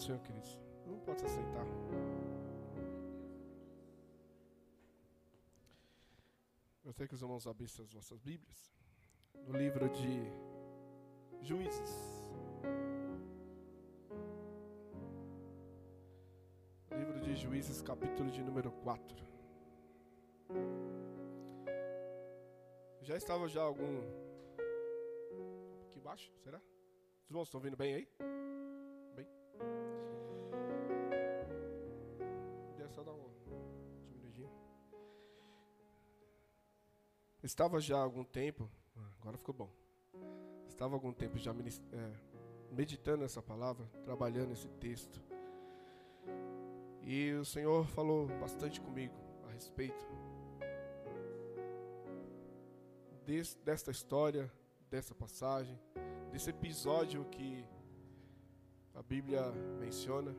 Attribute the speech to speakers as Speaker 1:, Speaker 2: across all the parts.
Speaker 1: do Senhor, queridos. Não pode aceitar. Gostaria que os irmãos abrissem as vossas Bíblias. No livro de Juízes. Livro de Juízes, capítulo de número 4. Já estava já algum. Um pouquinho baixo, será? Os irmãos estão vindo bem aí? Só dar diminuidinha. Estava já há algum tempo. Agora ficou bom. Estava há algum tempo já é, meditando essa palavra, trabalhando esse texto. E o Senhor falou bastante comigo a respeito desse, desta história, dessa passagem, desse episódio que a Bíblia menciona,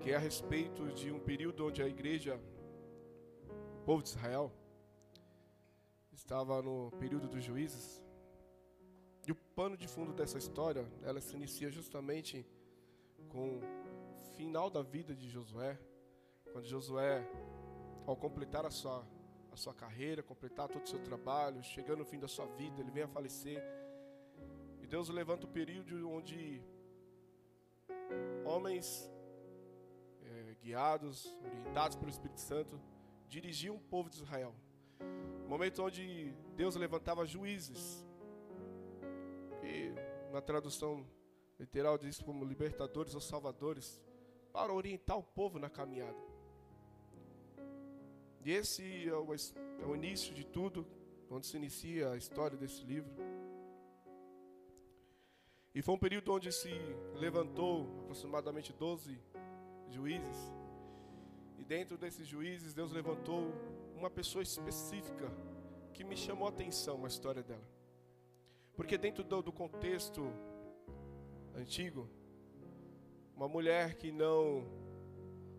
Speaker 1: que é a respeito de um período onde a igreja, o povo de Israel, estava no período dos juízes. E o pano de fundo dessa história, ela se inicia justamente com o final da vida de Josué, quando Josué, ao completar a sua, a sua carreira, completar todo o seu trabalho, chegando no fim da sua vida, ele vem a falecer. E Deus levanta o período onde homens guiados, orientados pelo Espírito Santo, dirigiam o povo de Israel. Momento onde Deus levantava juízes. E na tradução literal diz como libertadores ou salvadores para orientar o povo na caminhada. E esse é o, é o início de tudo, onde se inicia a história desse livro. E foi um período onde se levantou aproximadamente 12 juízes. E dentro desses juízes, Deus levantou uma pessoa específica que me chamou a atenção a história dela. Porque dentro do, do contexto antigo, uma mulher que não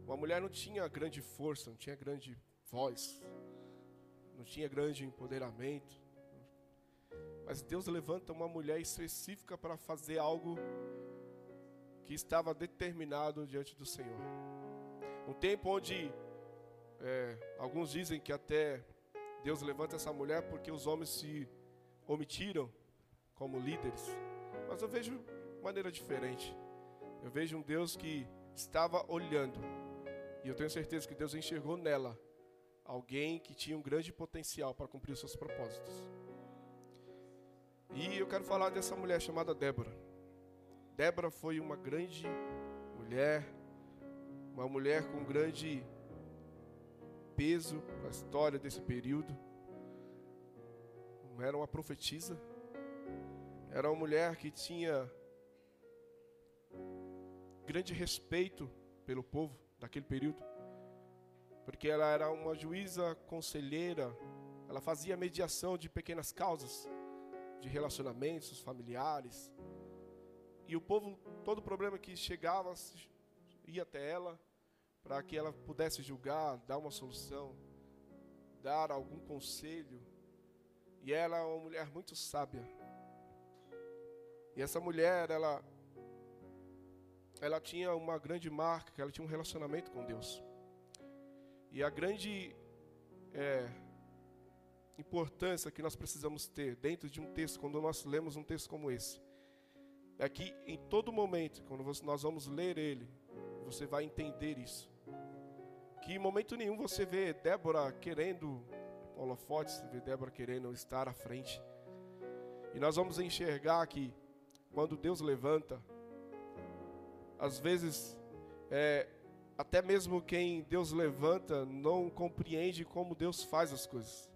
Speaker 1: uma mulher não tinha grande força, não tinha grande voz, não tinha grande empoderamento. Mas Deus levanta uma mulher específica para fazer algo que estava determinado diante do Senhor. Um tempo onde é, alguns dizem que até Deus levanta essa mulher porque os homens se omitiram como líderes. Mas eu vejo de maneira diferente. Eu vejo um Deus que estava olhando. E eu tenho certeza que Deus enxergou nela alguém que tinha um grande potencial para cumprir os seus propósitos. E eu quero falar dessa mulher chamada Débora. Débora foi uma grande mulher, uma mulher com grande peso para a história desse período. Era uma profetisa, era uma mulher que tinha grande respeito pelo povo daquele período, porque ela era uma juíza conselheira, ela fazia mediação de pequenas causas, de relacionamentos familiares, e o povo, todo problema que chegava, ia até ela, para que ela pudesse julgar, dar uma solução, dar algum conselho. E ela é uma mulher muito sábia. E essa mulher, ela ela tinha uma grande marca, ela tinha um relacionamento com Deus. E a grande é, importância que nós precisamos ter dentro de um texto, quando nós lemos um texto como esse, é que em todo momento, quando nós vamos ler ele, você vai entender isso. Que em momento nenhum você vê Débora querendo holofotes, vê Débora querendo estar à frente. E nós vamos enxergar que quando Deus levanta, às vezes, é, até mesmo quem Deus levanta não compreende como Deus faz as coisas.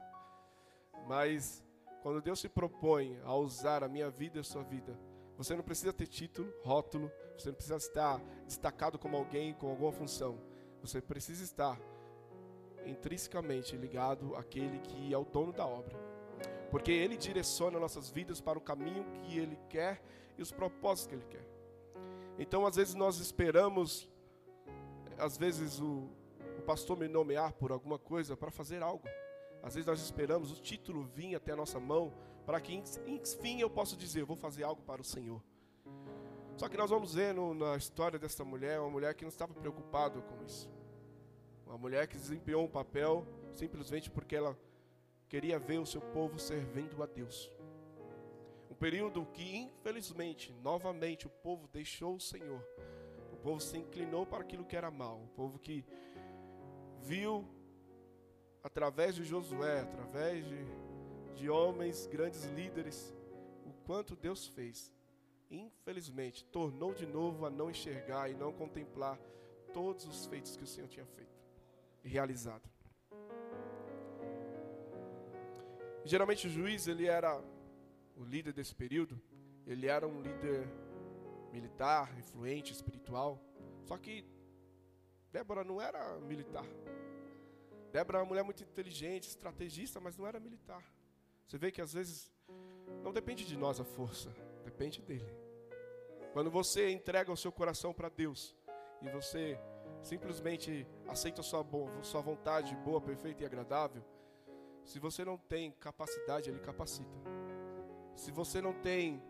Speaker 1: Mas quando Deus se propõe a usar a minha vida e a sua vida, você não precisa ter título, rótulo, você não precisa estar destacado como alguém com alguma função. Você precisa estar intrinsecamente ligado àquele que é o dono da obra. Porque ele direciona nossas vidas para o caminho que ele quer e os propósitos que ele quer. Então, às vezes nós esperamos às vezes o, o pastor me nomear por alguma coisa para fazer algo. Às vezes nós esperamos o título vir até a nossa mão para que enfim eu possa dizer, vou fazer algo para o Senhor. Só que nós vamos ver no, na história dessa mulher, uma mulher que não estava preocupada com isso. Uma mulher que desempenhou um papel simplesmente porque ela queria ver o seu povo servindo a Deus. Um período que, infelizmente, novamente, o povo deixou o Senhor. O povo se inclinou para aquilo que era mal. O povo que viu, através de Josué, através de, de homens, grandes líderes, o quanto Deus fez. Infelizmente, tornou de novo a não enxergar e não contemplar todos os feitos que o Senhor tinha feito e realizado. Geralmente o juiz, ele era o líder desse período, ele era um líder militar, influente, espiritual. Só que Débora não era militar. Débora era uma mulher muito inteligente, estrategista, mas não era militar. Você vê que às vezes não depende de nós a força, depende dele. Quando você entrega o seu coração para Deus e você simplesmente aceita a sua, sua vontade boa, perfeita e agradável, se você não tem capacidade, Ele capacita. Se você não tem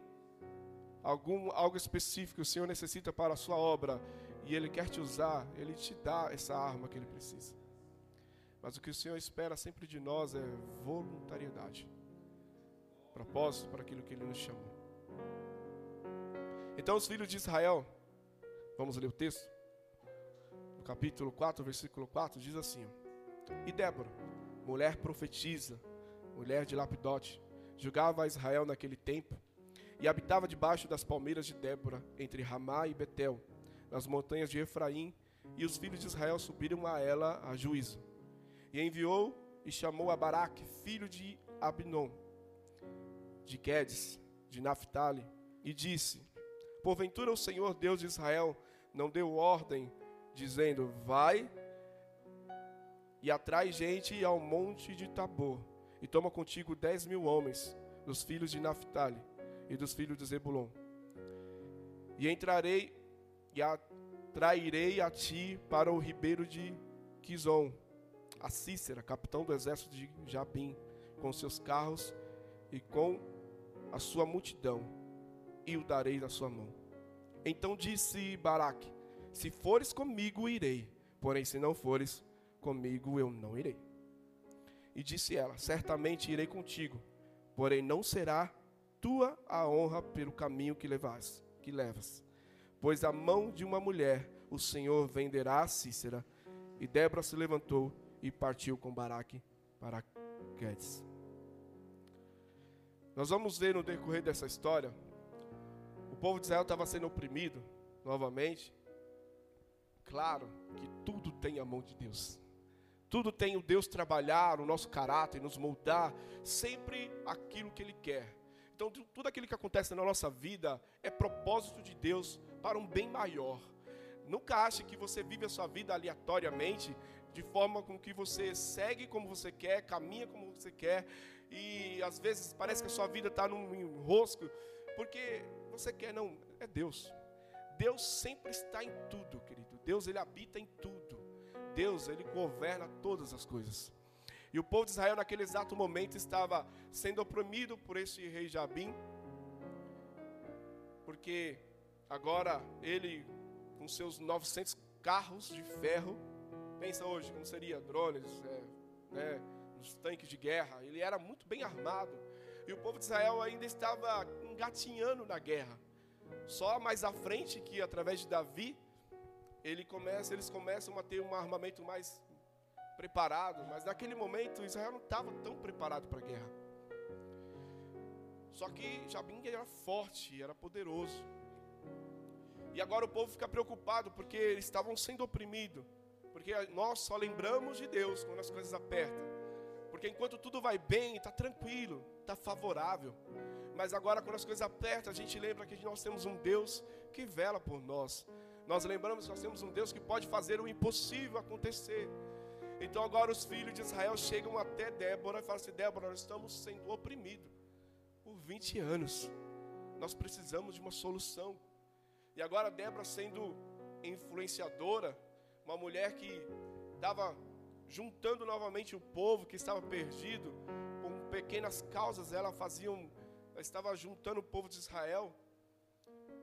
Speaker 1: algum, algo específico que o Senhor necessita para a sua obra e Ele quer te usar, Ele te dá essa arma que Ele precisa. Mas o que o Senhor espera sempre de nós é voluntariedade propósito para aquilo que Ele nos chamou. Então, os filhos de Israel, vamos ler o texto, no capítulo 4, versículo 4, diz assim: E Débora mulher profetiza, mulher de Lapidote, julgava a Israel naquele tempo, e habitava debaixo das palmeiras de Débora, entre Ramá e Betel, nas montanhas de Efraim, e os filhos de Israel subiram a ela a juízo. E enviou e chamou a Baraque, filho de Abinom, de Quedes, de Naphtali, e disse: Porventura o Senhor Deus de Israel não deu ordem, dizendo: Vai e atrai gente ao monte de Tabor, e toma contigo dez mil homens, dos filhos de Naphtali e dos filhos de Zebulon. E entrarei e atrairei a ti para o ribeiro de Quizon, a Cícera, capitão do exército de Jabim, com seus carros e com a sua multidão, e o darei na sua mão. Então disse Baraque: Se fores comigo, irei, porém, se não fores, comigo eu não irei. E disse ela: Certamente irei contigo, porém não será tua a honra pelo caminho que levas, que levas. Pois a mão de uma mulher o Senhor venderá a Cícera. E Débora se levantou e partiu com Baraque para Quedes. Nós vamos ver no decorrer dessa história, o povo de Israel estava sendo oprimido novamente. Claro que tudo tem a mão de Deus. Tudo tem o Deus trabalhar o nosso caráter, nos moldar sempre aquilo que Ele quer. Então, tudo aquilo que acontece na nossa vida é propósito de Deus para um bem maior. Nunca ache que você vive a sua vida aleatoriamente, de forma com que você segue como você quer, caminha como você quer, e às vezes parece que a sua vida está num enrosco, porque você quer, não, é Deus. Deus sempre está em tudo, querido. Deus, Ele habita em tudo. Deus, ele governa todas as coisas. E o povo de Israel, naquele exato momento, estava sendo oprimido por esse rei Jabim, porque agora ele, com seus 900 carros de ferro, pensa hoje como seria drones, é, né, os tanques de guerra, ele era muito bem armado. E o povo de Israel ainda estava engatinhando na guerra. Só mais à frente, que através de Davi, ele começa, eles começam a ter um armamento mais preparado, mas naquele momento Israel não estava tão preparado para a guerra. Só que Jabim era forte, era poderoso. E agora o povo fica preocupado porque eles estavam sendo oprimidos. Porque nós só lembramos de Deus quando as coisas apertam. Porque enquanto tudo vai bem, está tranquilo, está favorável. Mas agora, quando as coisas apertam, a gente lembra que nós temos um Deus que vela por nós. Nós lembramos que nós temos um Deus que pode fazer o impossível acontecer. Então agora os filhos de Israel chegam até Débora e falam assim: Débora, nós estamos sendo oprimidos por 20 anos. Nós precisamos de uma solução. E agora Débora sendo influenciadora, uma mulher que estava juntando novamente o povo que estava perdido, com pequenas causas, ela fazia, ela estava juntando o povo de Israel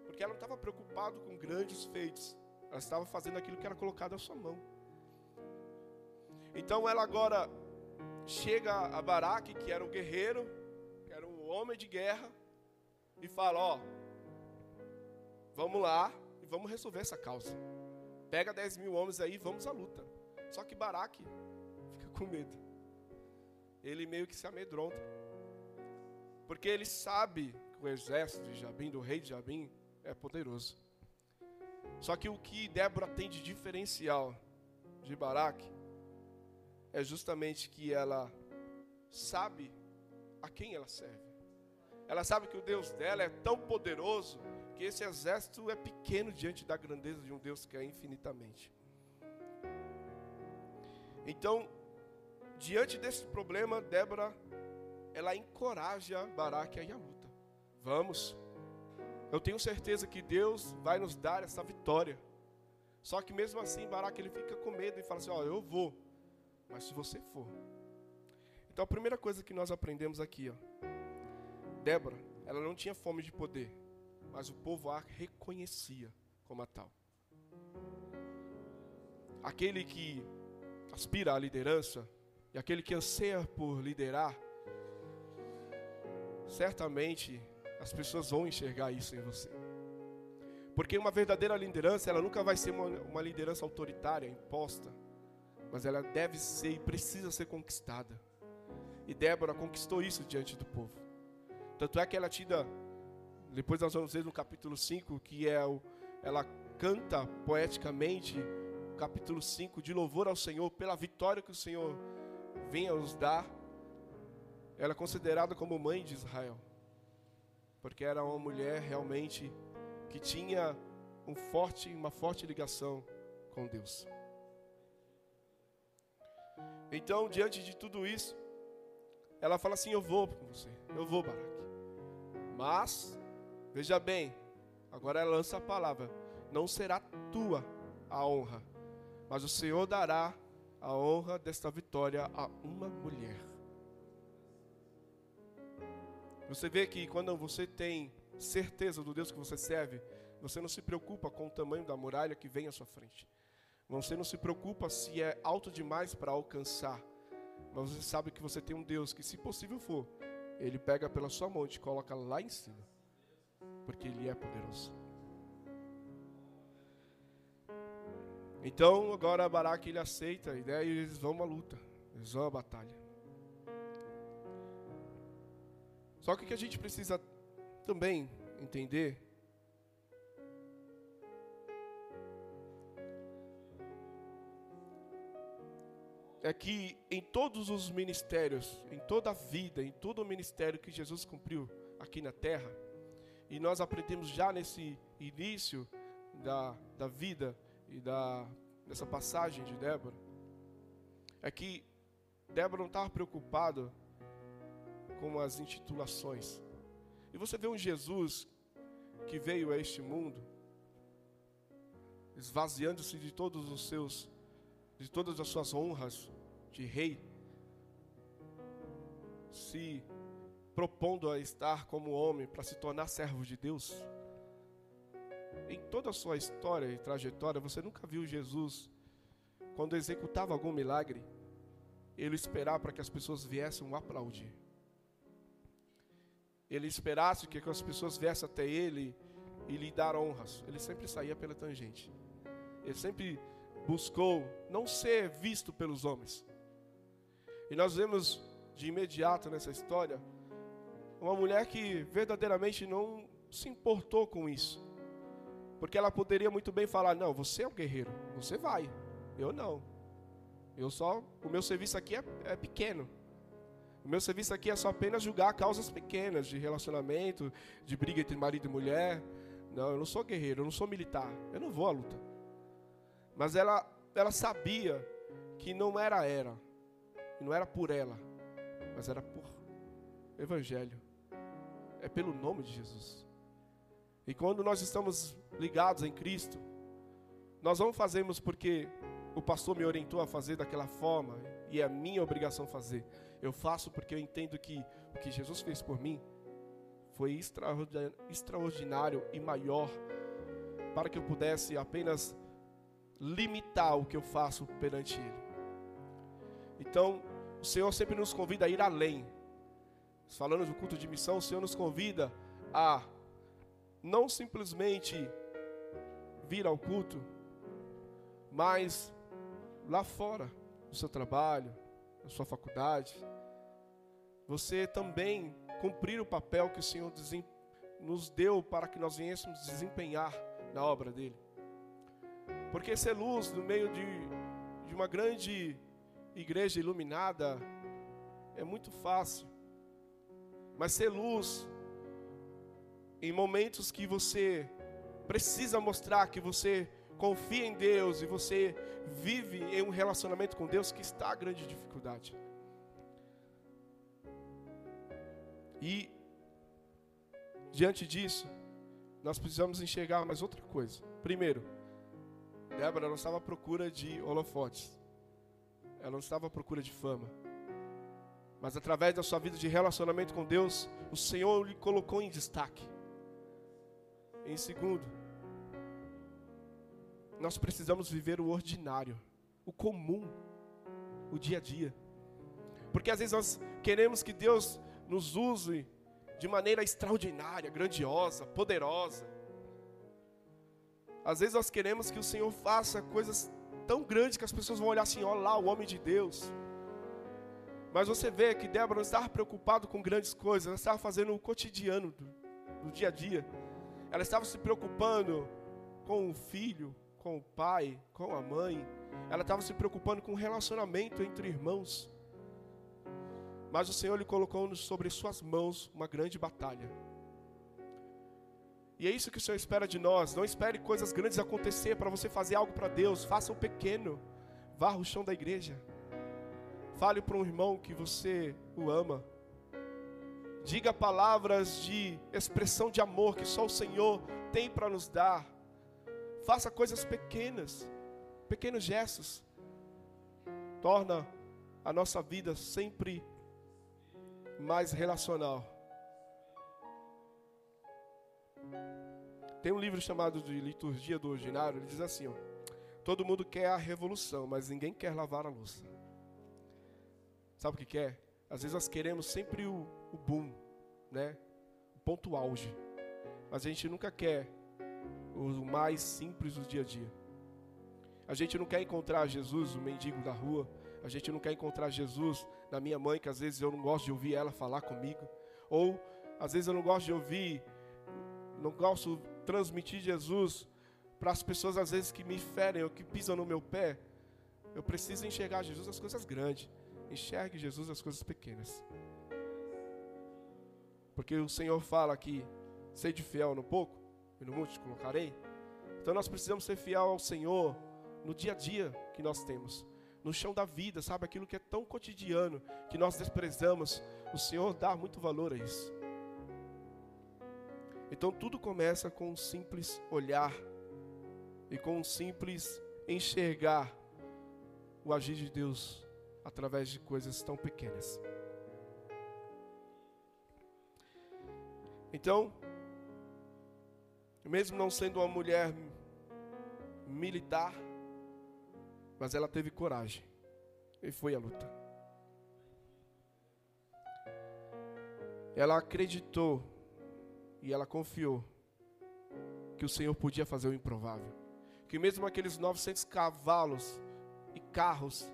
Speaker 1: Porque ela não estava preocupada com grandes feitos. Ela estava fazendo aquilo que era colocado à sua mão. Então ela agora chega a Baraque, que era um guerreiro, que era um homem de guerra, e fala: Ó, vamos lá e vamos resolver essa causa. Pega 10 mil homens aí, vamos à luta. Só que Baraque fica com medo. Ele meio que se amedronta. Porque ele sabe que o exército de Jabim, do rei de Jabim, é poderoso. Só que o que Débora tem de diferencial de Baraque é justamente que ela sabe a quem ela serve. Ela sabe que o Deus dela é tão poderoso que esse exército é pequeno diante da grandeza de um Deus que é infinitamente. Então, diante desse problema, Débora, ela encoraja Baraque a ir à luta. Vamos. Eu tenho certeza que Deus vai nos dar essa vitória. Só que mesmo assim, Baraque ele fica com medo e fala assim: Ó, eu vou, mas se você for. Então a primeira coisa que nós aprendemos aqui, ó, Débora, ela não tinha fome de poder, mas o povo a reconhecia como a tal. Aquele que aspira à liderança e aquele que anseia por liderar, certamente as pessoas vão enxergar isso em você. Porque uma verdadeira liderança, ela nunca vai ser uma, uma liderança autoritária, imposta, mas ela deve ser e precisa ser conquistada. E Débora conquistou isso diante do povo. Tanto é que ela tira, depois nós vamos ver no capítulo 5, que é o, ela canta poeticamente, capítulo 5, de louvor ao Senhor pela vitória que o Senhor venha nos dar. Ela é considerada como mãe de Israel, porque era uma mulher realmente que tinha um forte, uma forte ligação com Deus. Então, diante de tudo isso, ela fala assim: Eu vou com você, eu vou, Baraque. Mas, veja bem, agora ela lança a palavra: Não será tua a honra, mas o Senhor dará a honra desta vitória a uma mulher. Você vê que quando você tem certeza do Deus que você serve, você não se preocupa com o tamanho da muralha que vem à sua frente. Você não se preocupa se é alto demais para alcançar. Mas você sabe que você tem um Deus que, se possível for, Ele pega pela sua mão e te coloca lá em cima. Porque Ele é poderoso. Então, agora Baraque ele aceita a ideia e eles vão à luta. Eles vão à batalha. Só que o que a gente precisa também entender é que em todos os ministérios, em toda a vida, em todo o ministério que Jesus cumpriu aqui na terra, e nós aprendemos já nesse início da, da vida e da, dessa passagem de Débora, é que Débora não estava preocupada com as intitulações. E você vê um Jesus que veio a este mundo, esvaziando-se de todos os seus de todas as suas honras de rei, se propondo a estar como homem para se tornar servo de Deus. Em toda a sua história e trajetória, você nunca viu Jesus, quando executava algum milagre, ele esperar para que as pessoas viessem aplaudir. Ele esperasse que as pessoas viessem até ele e lhe dar honras. Ele sempre saía pela tangente. Ele sempre buscou não ser visto pelos homens. E nós vemos de imediato nessa história uma mulher que verdadeiramente não se importou com isso. Porque ela poderia muito bem falar: "Não, você é um guerreiro, você vai. Eu não. Eu só, o meu serviço aqui é, é pequeno. O meu serviço aqui é só apenas julgar causas pequenas de relacionamento, de briga entre marido e mulher. Não, eu não sou guerreiro, eu não sou militar. Eu não vou à luta. Mas ela, ela sabia que não era era, não era por ela, mas era por Evangelho. É pelo nome de Jesus. E quando nós estamos ligados em Cristo, nós não fazemos porque o pastor me orientou a fazer daquela forma e é minha obrigação fazer. Eu faço porque eu entendo que o que Jesus fez por mim foi extraordinário e maior para que eu pudesse apenas limitar o que eu faço perante Ele. Então, o Senhor sempre nos convida a ir além. Falando do culto de missão, o Senhor nos convida a não simplesmente vir ao culto, mas lá fora, no seu trabalho, na sua faculdade, você também cumprir o papel que o Senhor nos deu para que nós viéssemos desempenhar na obra dele. Porque ser luz no meio de, de uma grande igreja iluminada é muito fácil. Mas ser luz em momentos que você precisa mostrar que você confia em Deus e você vive em um relacionamento com Deus que está a grande dificuldade. E diante disso, nós precisamos enxergar mais outra coisa. Primeiro, Débora não estava à procura de holofotes. Ela não estava à procura de fama. Mas através da sua vida de relacionamento com Deus, o Senhor lhe colocou em destaque. Em segundo, nós precisamos viver o ordinário, o comum, o dia a dia. Porque às vezes nós queremos que Deus nos use de maneira extraordinária, grandiosa, poderosa. Às vezes nós queremos que o Senhor faça coisas tão grandes que as pessoas vão olhar assim, olha lá o homem de Deus. Mas você vê que Débora não estava preocupada com grandes coisas, ela estava fazendo o cotidiano do, do dia a dia. Ela estava se preocupando com o filho, com o pai, com a mãe. Ela estava se preocupando com o relacionamento entre irmãos. Mas o Senhor lhe colocou sobre suas mãos uma grande batalha. E é isso que o Senhor espera de nós. Não espere coisas grandes acontecer para você fazer algo para Deus. Faça o pequeno. Varra o chão da igreja. Fale para um irmão que você o ama. Diga palavras de expressão de amor que só o Senhor tem para nos dar. Faça coisas pequenas, pequenos gestos. Torna a nossa vida sempre mais relacional. Tem um livro chamado de Liturgia do Ordinário, ele diz assim: ó, todo mundo quer a revolução, mas ninguém quer lavar a louça. Sabe o que quer? Às vezes nós queremos sempre o, o boom, né? O ponto auge. Mas a gente nunca quer o mais simples do dia a dia. A gente não quer encontrar Jesus, o mendigo da rua. A gente não quer encontrar Jesus na minha mãe, que às vezes eu não gosto de ouvir ela falar comigo. Ou às vezes eu não gosto de ouvir, não gosto de transmitir Jesus para as pessoas às vezes que me ferem ou que pisam no meu pé. Eu preciso enxergar Jesus as coisas grandes. Enxergue Jesus as coisas pequenas. Porque o Senhor fala que sede fiel no pouco e no muito te colocarei. Então nós precisamos ser fiel ao Senhor no dia a dia que nós temos no chão da vida, sabe? Aquilo que é tão cotidiano, que nós desprezamos. O Senhor dá muito valor a isso. Então tudo começa com um simples olhar e com um simples enxergar o agir de Deus através de coisas tão pequenas. Então, mesmo não sendo uma mulher militar, mas ela teve coragem e foi à luta. Ela acreditou e ela confiou que o Senhor podia fazer o improvável. Que mesmo aqueles 900 cavalos e carros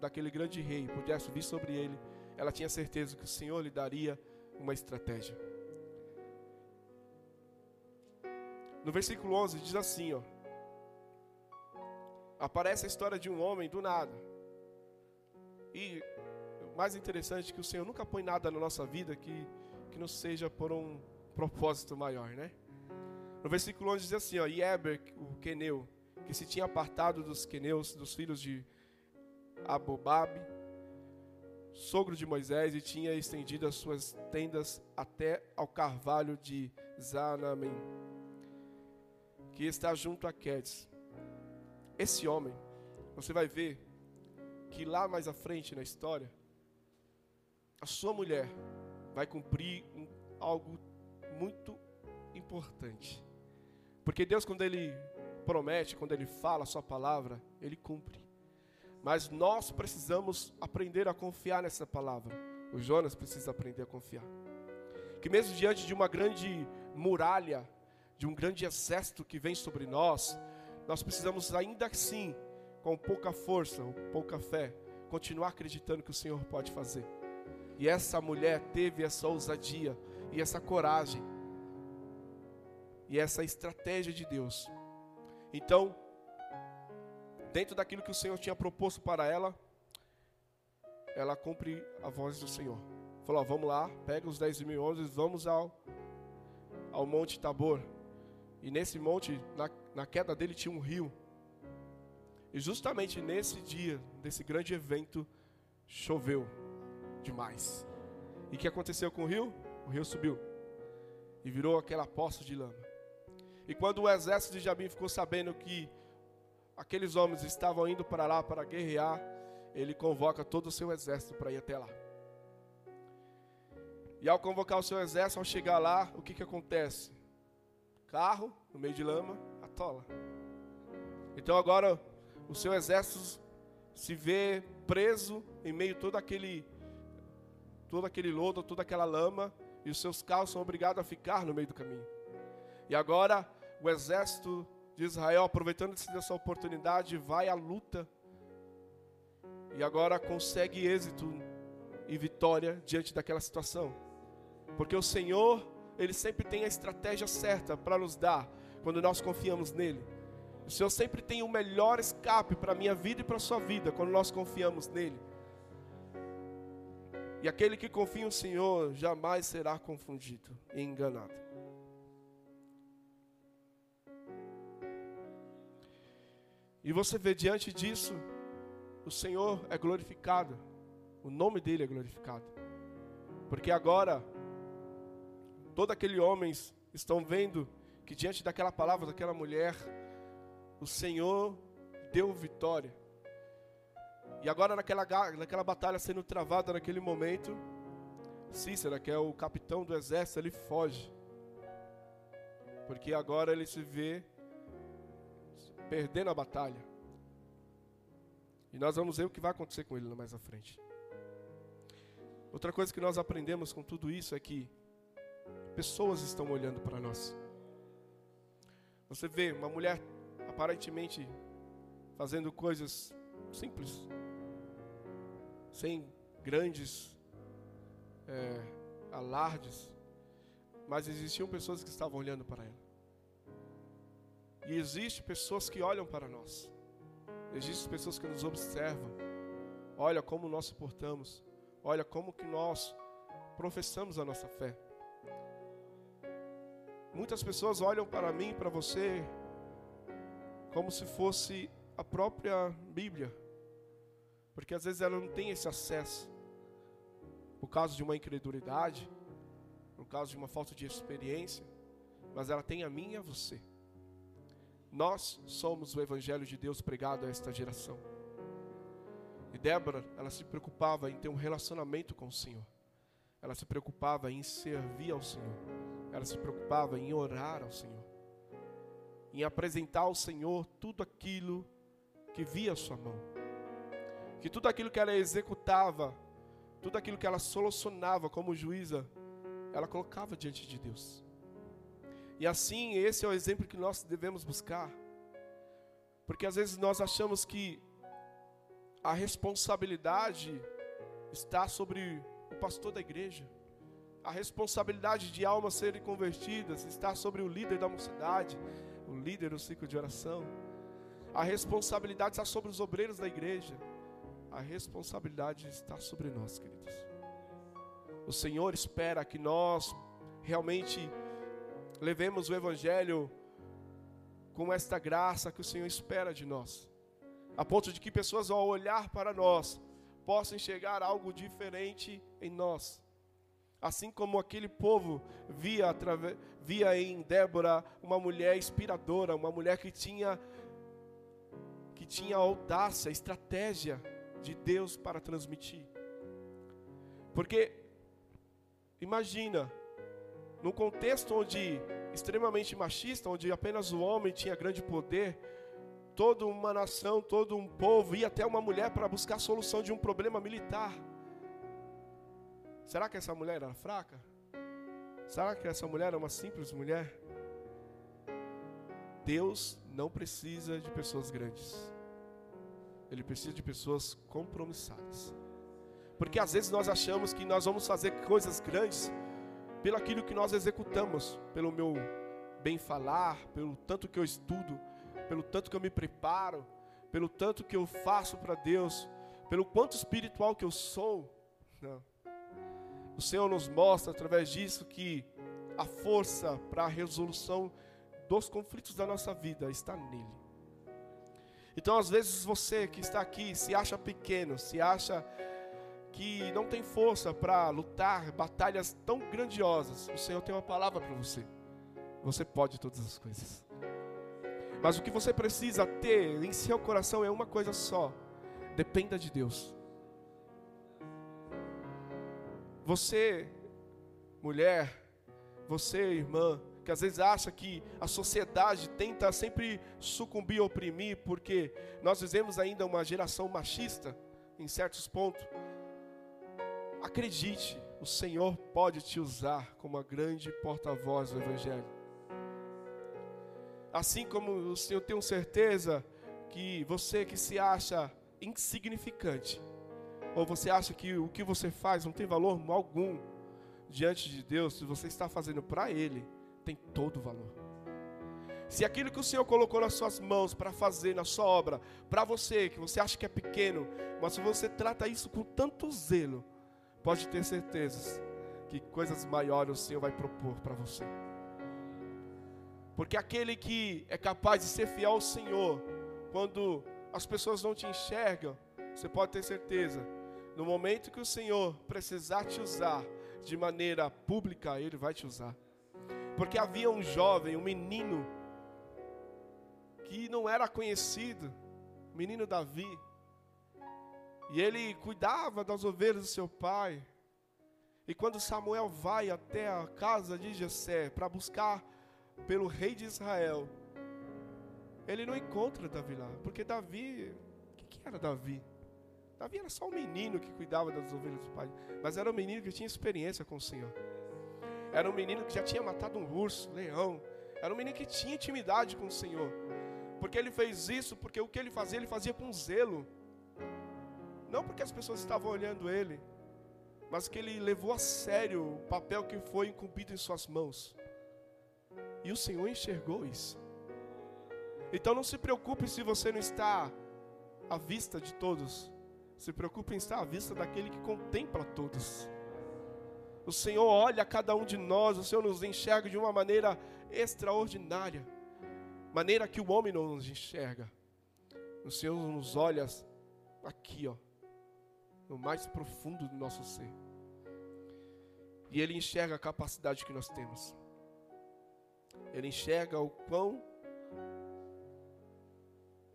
Speaker 1: daquele grande rei pudessem vir sobre ele, ela tinha certeza que o Senhor lhe daria uma estratégia. No versículo 11 diz assim, ó: aparece a história de um homem do nada. E o mais interessante é que o Senhor nunca põe nada na nossa vida que, que não seja por um propósito maior, né? No versículo 11 diz assim, ó, Eber, o queneu, que se tinha apartado dos queneus, dos filhos de Abobabe, sogro de Moisés, e tinha estendido as suas tendas até ao carvalho de Zanamim, que está junto a Quedes. Esse homem, você vai ver que lá mais à frente na história, a sua mulher vai cumprir um, algo muito importante. Porque Deus, quando Ele promete, quando Ele fala a Sua palavra, Ele cumpre. Mas nós precisamos aprender a confiar nessa palavra. O Jonas precisa aprender a confiar. Que mesmo diante de uma grande muralha, de um grande exército que vem sobre nós, nós precisamos ainda assim, com pouca força, pouca fé, continuar acreditando que o Senhor pode fazer. E essa mulher teve essa ousadia e essa coragem e essa estratégia de Deus. Então, dentro daquilo que o Senhor tinha proposto para ela, ela cumpre a voz do Senhor. Falou: vamos lá, pega os 10 mil homens, vamos ao, ao Monte Tabor. E nesse monte, na, na queda dele, tinha um rio. E justamente nesse dia, desse grande evento, choveu demais. E o que aconteceu com o rio? O rio subiu e virou aquela poça de lama. E quando o exército de Jabim ficou sabendo que aqueles homens estavam indo para lá para guerrear, ele convoca todo o seu exército para ir até lá. E ao convocar o seu exército, ao chegar lá, o que, que acontece? Carro, no meio de lama, atola. Então agora o seu exército se vê preso em meio a todo aquele, todo aquele lodo, toda aquela lama, e os seus carros são obrigados a ficar no meio do caminho. E agora o exército de Israel, aproveitando-se dessa oportunidade, vai à luta e agora consegue êxito e vitória diante daquela situação. Porque o Senhor, Ele sempre tem a estratégia certa para nos dar quando nós confiamos nele. O Senhor sempre tem o melhor escape para a minha vida e para a sua vida quando nós confiamos nele. E aquele que confia no Senhor jamais será confundido e enganado. E você vê diante disso, o Senhor é glorificado, o nome dele é glorificado. Porque agora, todos aqueles homens estão vendo que diante daquela palavra daquela mulher, o Senhor deu vitória. E agora naquela, naquela batalha sendo travada naquele momento, Cícera, que é o capitão do exército, ele foge. Porque agora ele se vê perdendo a batalha. E nós vamos ver o que vai acontecer com ele mais à frente. Outra coisa que nós aprendemos com tudo isso é que pessoas estão olhando para nós. Você vê uma mulher aparentemente fazendo coisas simples, sem grandes é, alardes, mas existiam pessoas que estavam olhando para ela. E existem pessoas que olham para nós. Existem pessoas que nos observam. Olha como nós suportamos. Olha como que nós professamos a nossa fé. Muitas pessoas olham para mim, para você, como se fosse a própria Bíblia. Porque às vezes ela não tem esse acesso. Por causa de uma incredulidade, por causa de uma falta de experiência, mas ela tem a mim e a você. Nós somos o Evangelho de Deus pregado a esta geração. E Débora, ela se preocupava em ter um relacionamento com o Senhor. Ela se preocupava em servir ao Senhor. Ela se preocupava em orar ao Senhor. Em apresentar ao Senhor tudo aquilo que via a sua mão. Que tudo aquilo que ela executava, tudo aquilo que ela solucionava como juíza, ela colocava diante de Deus. E assim, esse é o exemplo que nós devemos buscar. Porque às vezes nós achamos que a responsabilidade está sobre o pastor da igreja. A responsabilidade de almas serem convertidas está sobre o líder da mocidade, o líder do ciclo de oração. A responsabilidade está sobre os obreiros da igreja. A responsabilidade está sobre nós, queridos. O Senhor espera que nós realmente levemos o Evangelho com esta graça que o Senhor espera de nós, a ponto de que pessoas, ao olhar para nós, possam enxergar algo diferente em nós. Assim como aquele povo via, via em Débora uma mulher inspiradora, uma mulher que tinha, que tinha audácia, estratégia de Deus para transmitir. Porque, imagina, num contexto onde extremamente machista, onde apenas o homem tinha grande poder, toda uma nação, todo um povo ia até uma mulher para buscar a solução de um problema militar. Será que essa mulher era fraca? Será que essa mulher era uma simples mulher? Deus não precisa de pessoas grandes. Ele precisa de pessoas compromissadas. Porque às vezes nós achamos que nós vamos fazer coisas grandes pelo aquilo que nós executamos, pelo meu bem falar, pelo tanto que eu estudo, pelo tanto que eu me preparo, pelo tanto que eu faço para Deus, pelo quanto espiritual que eu sou. Não. O Senhor nos mostra através disso que a força para a resolução dos conflitos da nossa vida está nele. Então, às vezes, você que está aqui se acha pequeno, se acha que não tem força para lutar batalhas tão grandiosas. O Senhor tem uma palavra para você. Você pode todas as coisas. Mas o que você precisa ter em seu coração é uma coisa só: dependa de Deus. Você, mulher, você, irmã, que às vezes acha que a sociedade tenta sempre sucumbir, oprimir, porque nós vivemos ainda uma geração machista em certos pontos. Acredite, o Senhor pode te usar como a grande porta-voz do Evangelho. Assim como o Senhor tem certeza que você que se acha insignificante, ou você acha que o que você faz não tem valor algum diante de Deus, se você está fazendo para Ele, tem todo o valor. Se aquilo que o Senhor colocou nas suas mãos para fazer na sua obra, para você, que você acha que é pequeno, mas se você trata isso com tanto zelo, pode ter certeza que coisas maiores o Senhor vai propor para você. Porque aquele que é capaz de ser fiel ao Senhor, quando as pessoas não te enxergam, você pode ter certeza no momento que o Senhor precisar te usar de maneira pública, Ele vai te usar. Porque havia um jovem, um menino, que não era conhecido, menino Davi, e ele cuidava das ovelhas do seu pai. E quando Samuel vai até a casa de Jessé para buscar pelo rei de Israel, ele não encontra Davi lá, porque Davi, o que, que era Davi? Davi era só um menino que cuidava das ovelhas do pai, mas era um menino que tinha experiência com o Senhor. Era um menino que já tinha matado um urso, um leão. Era um menino que tinha intimidade com o Senhor. Porque ele fez isso, porque o que ele fazia, ele fazia com zelo. Não porque as pessoas estavam olhando ele, mas que ele levou a sério o papel que foi incumbido em suas mãos. E o Senhor enxergou isso. Então não se preocupe se você não está à vista de todos. Se preocupe em estar à vista daquele que contempla todos. O Senhor olha cada um de nós, o Senhor nos enxerga de uma maneira extraordinária, maneira que o homem não nos enxerga. O Senhor nos olha aqui, ó, no mais profundo do nosso ser. E Ele enxerga a capacidade que nós temos. Ele enxerga o quão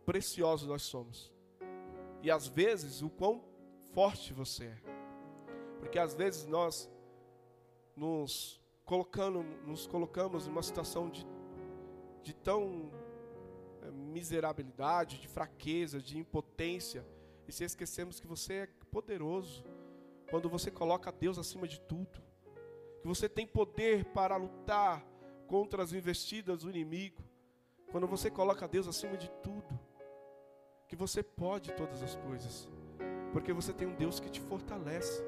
Speaker 1: preciosos nós somos e às vezes o quão forte você é. Porque às vezes nós nos colocando, nos colocamos numa situação de, de tão é, miserabilidade, de fraqueza, de impotência, e se esquecemos que você é poderoso. Quando você coloca Deus acima de tudo, que você tem poder para lutar contra as investidas do inimigo, quando você coloca Deus acima de tudo você pode todas as coisas, porque você tem um Deus que te fortalece.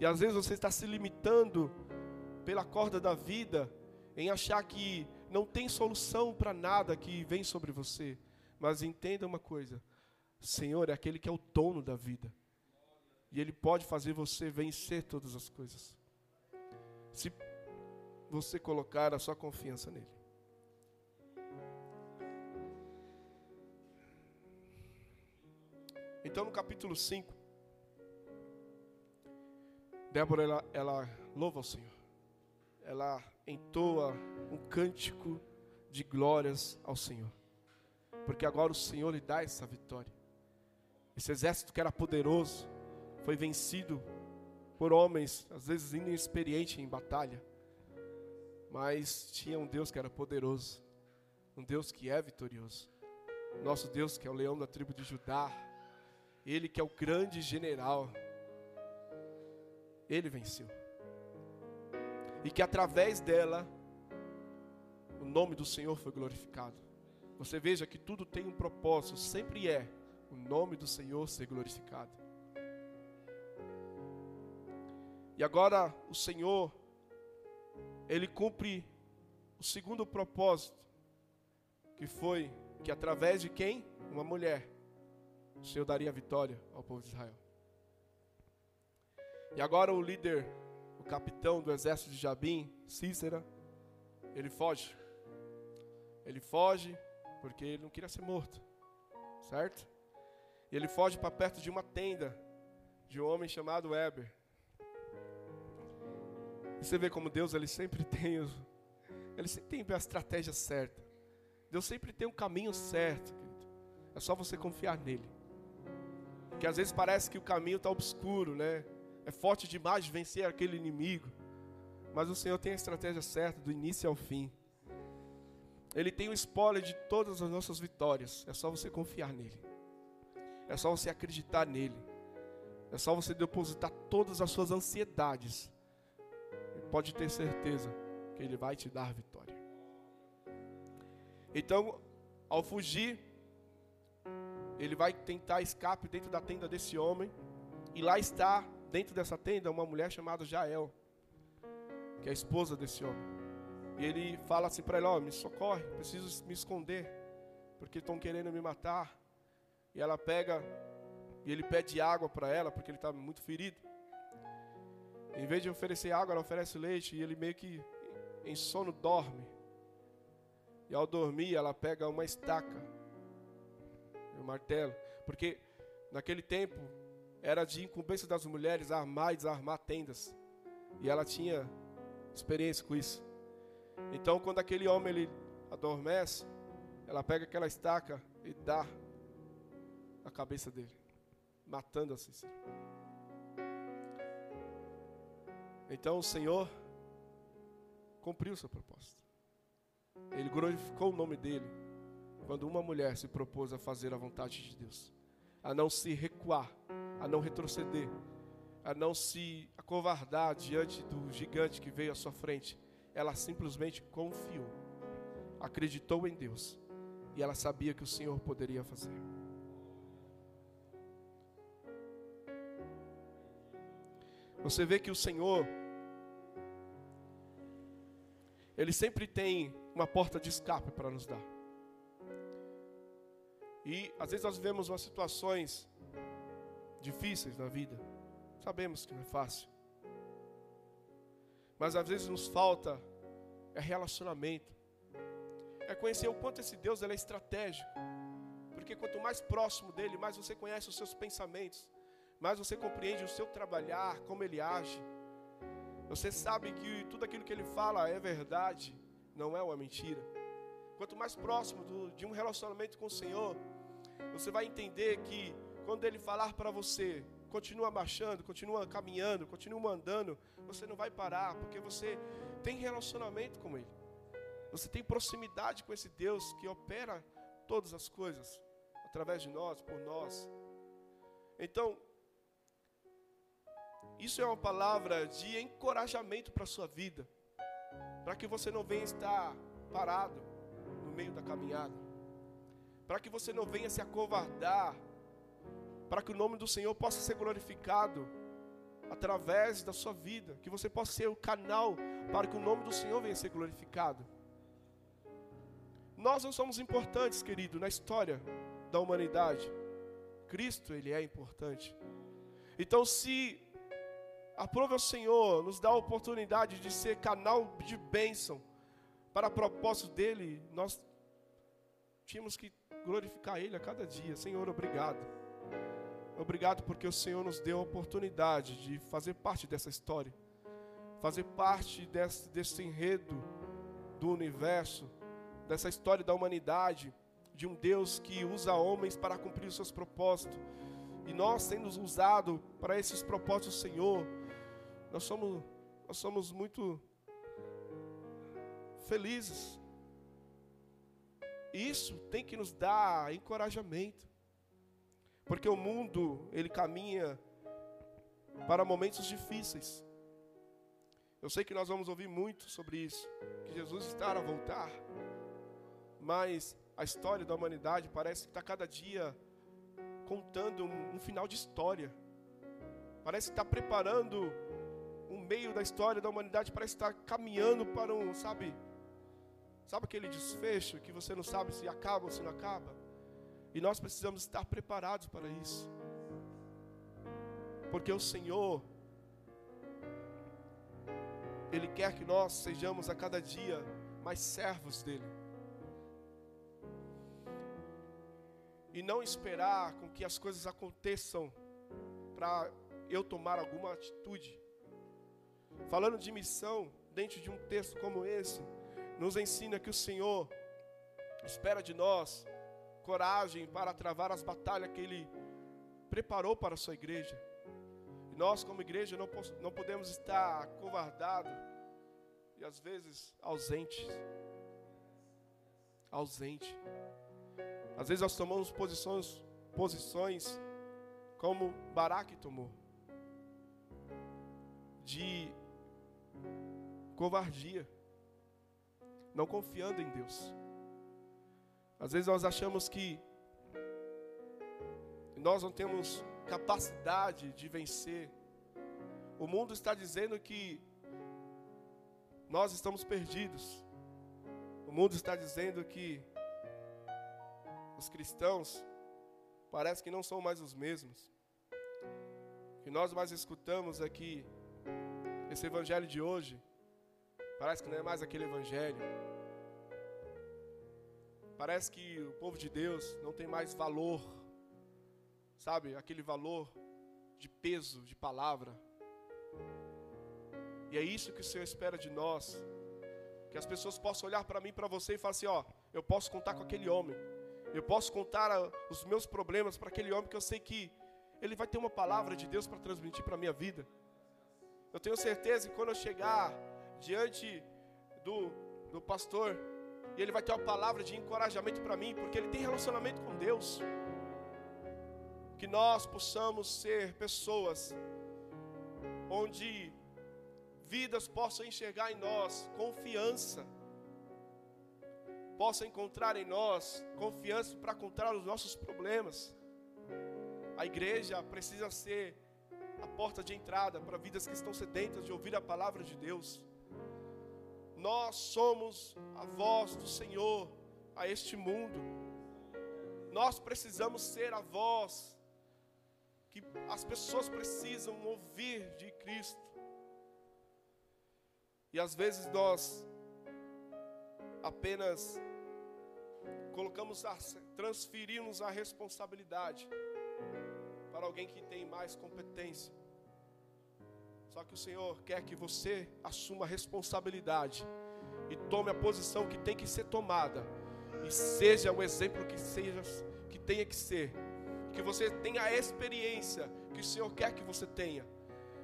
Speaker 1: E às vezes você está se limitando pela corda da vida em achar que não tem solução para nada que vem sobre você. Mas entenda uma coisa: Senhor é aquele que é o dono da vida. E Ele pode fazer você vencer todas as coisas. Se você colocar a sua confiança nele. Então, no capítulo 5, Débora ela, ela louva ao Senhor. Ela entoa um cântico de glórias ao Senhor. Porque agora o Senhor lhe dá essa vitória. Esse exército que era poderoso foi vencido por homens, às vezes inexperientes em batalha. Mas tinha um Deus que era poderoso, um Deus que é vitorioso. Nosso Deus que é o leão da tribo de Judá, ele que é o grande general. Ele venceu. E que através dela o nome do Senhor foi glorificado. Você veja que tudo tem um propósito, sempre é o nome do Senhor ser glorificado. E agora o Senhor, Ele cumpre o segundo propósito, que foi que através de quem? Uma mulher, o Senhor daria vitória ao povo de Israel. E agora o líder, o capitão do exército de Jabim, Cícera, ele foge. Ele foge porque ele não queria ser morto, certo? E ele foge para perto de uma tenda de um homem chamado Weber. E você vê como Deus ele sempre tem os, ele sempre tem a estratégia certa. Deus sempre tem um caminho certo, querido. É só você confiar nele. Porque às vezes parece que o caminho está obscuro, né? É forte demais de vencer aquele inimigo. Mas o Senhor tem a estratégia certa do início ao fim. Ele tem o spoiler de todas as nossas vitórias. É só você confiar nele. É só você acreditar nele. É só você depositar todas as suas ansiedades. E pode ter certeza que ele vai te dar vitória. Então, ao fugir, ele vai tentar escape dentro da tenda desse homem. E lá está, dentro dessa tenda, uma mulher chamada Jael, que é a esposa desse homem. E ele fala assim para ela: oh, me socorre, preciso me esconder, porque estão querendo me matar. E ela pega, e ele pede água para ela, porque ele está muito ferido. Em vez de oferecer água, ela oferece leite, e ele meio que em sono dorme. E ao dormir, ela pega uma estaca, um martelo, porque naquele tempo era de incumbência das mulheres armar e desarmar tendas. E ela tinha experiência com isso. Então, quando aquele homem ele adormece, ela pega aquela estaca e dá na cabeça dele, matando a Cícera. Então o Senhor cumpriu sua proposta. Ele glorificou o nome dele quando uma mulher se propôs a fazer a vontade de Deus, a não se recuar, a não retroceder, a não se acovardar diante do gigante que veio à sua frente, ela simplesmente confiou, acreditou em Deus e ela sabia que o Senhor poderia fazer. Você vê que o Senhor, Ele sempre tem uma porta de escape para nos dar. E às vezes nós vivemos umas situações difíceis na vida. Sabemos que não é fácil. Mas às vezes nos falta é relacionamento. É conhecer o quanto esse Deus é estratégico. Porque quanto mais próximo dele, mais você conhece os seus pensamentos, mais você compreende o seu trabalhar, como ele age. Você sabe que tudo aquilo que ele fala é verdade, não é uma mentira. Quanto mais próximo do, de um relacionamento com o Senhor, você vai entender que quando ele falar para você, continua marchando, continua caminhando, continua andando, você não vai parar, porque você tem relacionamento com Ele. Você tem proximidade com esse Deus que opera todas as coisas através de nós, por nós. Então, isso é uma palavra de encorajamento para a sua vida, para que você não venha estar parado no meio da caminhada, para que você não venha se acovardar para que o nome do Senhor possa ser glorificado através da sua vida, que você possa ser o canal para que o nome do Senhor venha ser glorificado. Nós não somos importantes, querido, na história da humanidade. Cristo, ele é importante. Então, se aprova o Senhor, nos dá a oportunidade de ser canal de bênção para propósito dele, nós tínhamos que glorificar Ele a cada dia. Senhor, obrigado. Obrigado porque o Senhor nos deu a oportunidade de fazer parte dessa história, fazer parte desse, desse enredo do universo, dessa história da humanidade, de um Deus que usa homens para cumprir os seus propósitos. E nós, sendo usados para esses propósitos, Senhor, nós somos, nós somos muito felizes. Isso tem que nos dar encorajamento. Porque o mundo, ele caminha para momentos difíceis. Eu sei que nós vamos ouvir muito sobre isso, que Jesus está a voltar. Mas a história da humanidade parece que está cada dia contando um, um final de história. Parece que está preparando um meio da história da humanidade, parece que está caminhando para um, sabe, sabe aquele desfecho que você não sabe se acaba ou se não acaba? E nós precisamos estar preparados para isso. Porque o Senhor, Ele quer que nós sejamos a cada dia mais servos dEle. E não esperar com que as coisas aconteçam para eu tomar alguma atitude. Falando de missão, dentro de um texto como esse, nos ensina que o Senhor espera de nós coragem para travar as batalhas que Ele preparou para a sua igreja. E nós, como igreja, não, não podemos estar covardados e às vezes ausentes. Ausente. Às vezes nós tomamos posições, posições como Baraque tomou, de covardia, não confiando em Deus. Às vezes nós achamos que nós não temos capacidade de vencer. O mundo está dizendo que nós estamos perdidos. O mundo está dizendo que os cristãos parece que não são mais os mesmos. O que nós mais escutamos aqui, esse evangelho de hoje, parece que não é mais aquele evangelho. Parece que o povo de Deus não tem mais valor, sabe? Aquele valor de peso, de palavra. E é isso que o Senhor espera de nós. Que as pessoas possam olhar para mim, para você e falar assim: ó, eu posso contar com aquele homem. Eu posso contar os meus problemas para aquele homem que eu sei que ele vai ter uma palavra de Deus para transmitir para a minha vida. Eu tenho certeza que quando eu chegar diante do, do pastor e ele vai ter uma palavra de encorajamento para mim, porque ele tem relacionamento com Deus. Que nós possamos ser pessoas onde vidas possam enxergar em nós confiança, possam encontrar em nós confiança para contar os nossos problemas. A igreja precisa ser a porta de entrada para vidas que estão sedentas de ouvir a palavra de Deus. Nós somos a voz do Senhor a este mundo. Nós precisamos ser a voz que as pessoas precisam ouvir de Cristo. E às vezes nós apenas colocamos a, transferimos a responsabilidade para alguém que tem mais competência. Só que o Senhor quer que você assuma a responsabilidade e tome a posição que tem que ser tomada e seja o exemplo que seja que tenha que ser. Que você tenha a experiência que o Senhor quer que você tenha.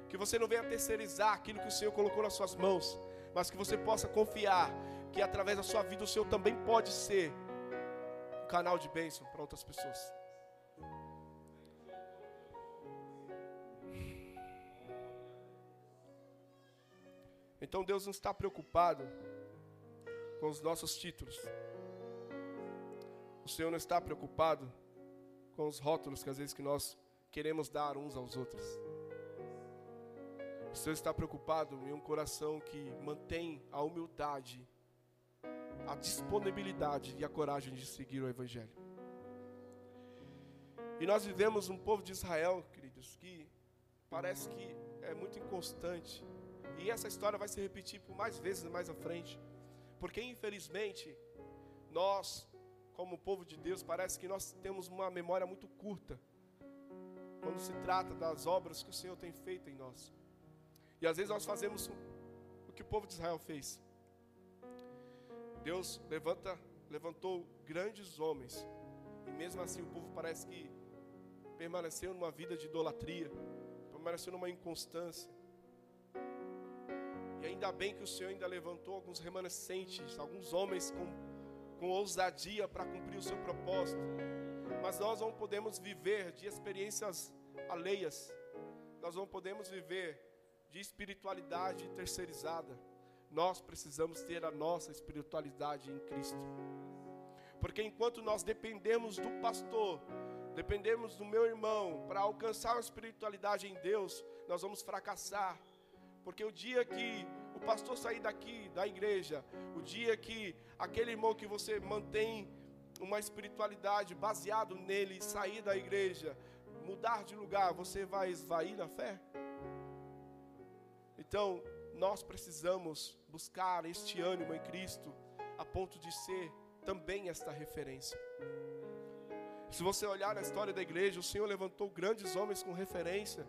Speaker 1: Que você não venha terceirizar aquilo que o Senhor colocou nas suas mãos, mas que você possa confiar que através da sua vida o Senhor também pode ser um canal de bênção para outras pessoas. Então Deus não está preocupado com os nossos títulos. O Senhor não está preocupado com os rótulos que às vezes que nós queremos dar uns aos outros. O Senhor está preocupado em um coração que mantém a humildade, a disponibilidade e a coragem de seguir o Evangelho. E nós vivemos um povo de Israel, queridos, que parece que é muito inconstante, e essa história vai se repetir por mais vezes mais à frente. Porque infelizmente, nós, como povo de Deus, parece que nós temos uma memória muito curta quando se trata das obras que o Senhor tem feito em nós. E às vezes nós fazemos o que o povo de Israel fez. Deus levanta, levantou grandes homens, e mesmo assim o povo parece que permaneceu numa vida de idolatria, permaneceu numa inconstância E ainda bem que o Senhor ainda levantou alguns remanescentes, alguns homens com, com ousadia para cumprir o seu propósito. Mas nós não podemos viver de experiências alheias. Nós não podemos viver de espiritualidade terceirizada. Nós precisamos ter a nossa espiritualidade em Cristo. Porque enquanto nós dependemos do pastor, dependemos do meu irmão para alcançar a espiritualidade em Deus, nós vamos fracassar. Porque o dia que o pastor sair daqui da igreja, o dia que aquele irmão que você mantém uma espiritualidade baseado nele sair da igreja, mudar de lugar, você vai esvair na fé? Então, nós precisamos buscar este ânimo em Cristo a ponto de ser também esta referência. Se você olhar na história da igreja, o Senhor levantou grandes homens com referência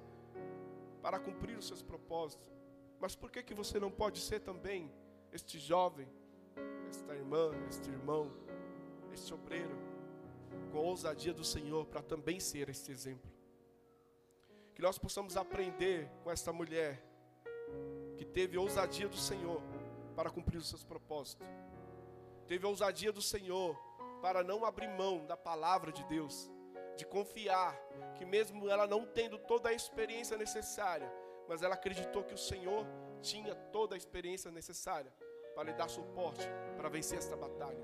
Speaker 1: para cumprir os seus propósitos. Mas por que que você não pode ser também este jovem, esta irmã, este irmão, este obreiro, com a ousadia do Senhor para também ser este exemplo? Que nós possamos aprender com esta mulher que teve ousadia do Senhor para cumprir os seus propósitos. Teve ousadia do Senhor para não abrir mão da palavra de Deus, de confiar que mesmo ela não tendo toda a experiência necessária, mas ela acreditou que o Senhor tinha toda a experiência necessária para lhe dar suporte para vencer esta batalha.